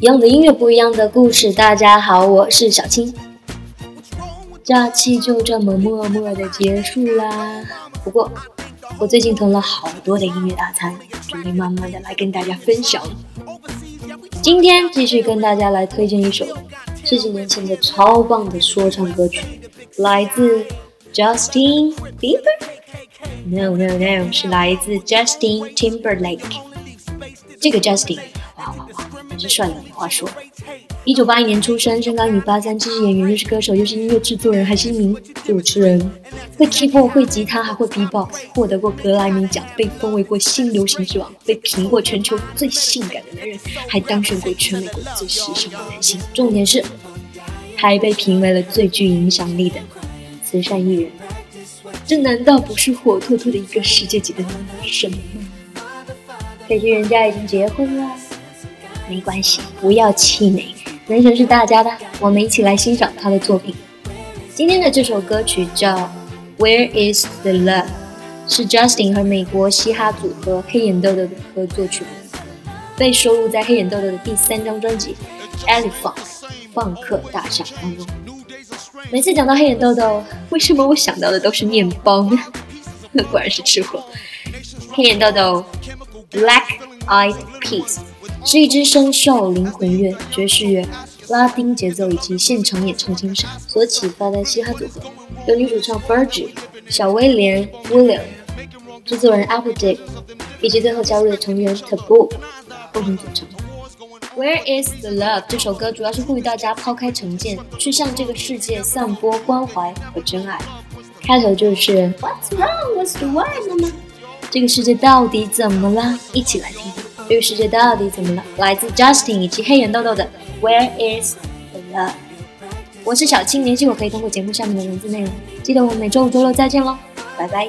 一样的音乐，不一样的故事。大家好，我是小青。假期就这么默默的结束啦。不过，我最近囤了好多的音乐大餐，准备慢慢的来跟大家分享。今天继续跟大家来推荐一首十几年前的超棒的说唱歌曲，来自 Justin Bieber？No No No，是来自 Justin Timberlake。这个 Justin。还是帅的没话说。一九八一年出生，身高一米八三，既是演员又是歌手又是音乐制作人，还是一名主持人。会 keyboard，会吉他，还会 b-box，获得过格莱美奖，被封为过新流行之王，被评过全球最性感的男人，还当选过全美国最时尚的男性。重点是，还被评为了最具影响力的慈善艺人。这难道不是活脱脱的一个世界级的男神吗？可惜人家已经结婚了。没关系，不要气馁，人生是大家的，我们一起来欣赏他的作品。今天的这首歌曲叫《Where Is the Love》，是 Justin 和美国嘻哈组合黑眼豆豆的合作曲目，被收录在黑眼豆豆的第三张专辑《Elephant》放克大厦当中。每次讲到黑眼豆豆，为什么我想到的都是面包呢？果然是吃货。黑眼豆豆，Black Eyed Peas。是一支深受灵魂乐、爵士乐、拉丁节奏以及现场演唱精神所启发的嘻哈组合，由女主唱 Fergie、小威廉 William、制作人 Applejack 以及最后加入的成员 Taboo 共同组成。Where is the love？这首歌主要是呼吁大家抛开成见，去向这个世界散播关怀和真爱。开头就是 What's wrong? What's the why, 妈妈？这个世界到底怎么了？一起来听。这个世界到底怎么了？来自 Justin 以及黑眼豆豆的 Where is the love？我是小青，联系我可以通过节目下面的文字内容。记得我们每周五、周六再见喽，拜拜。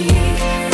magic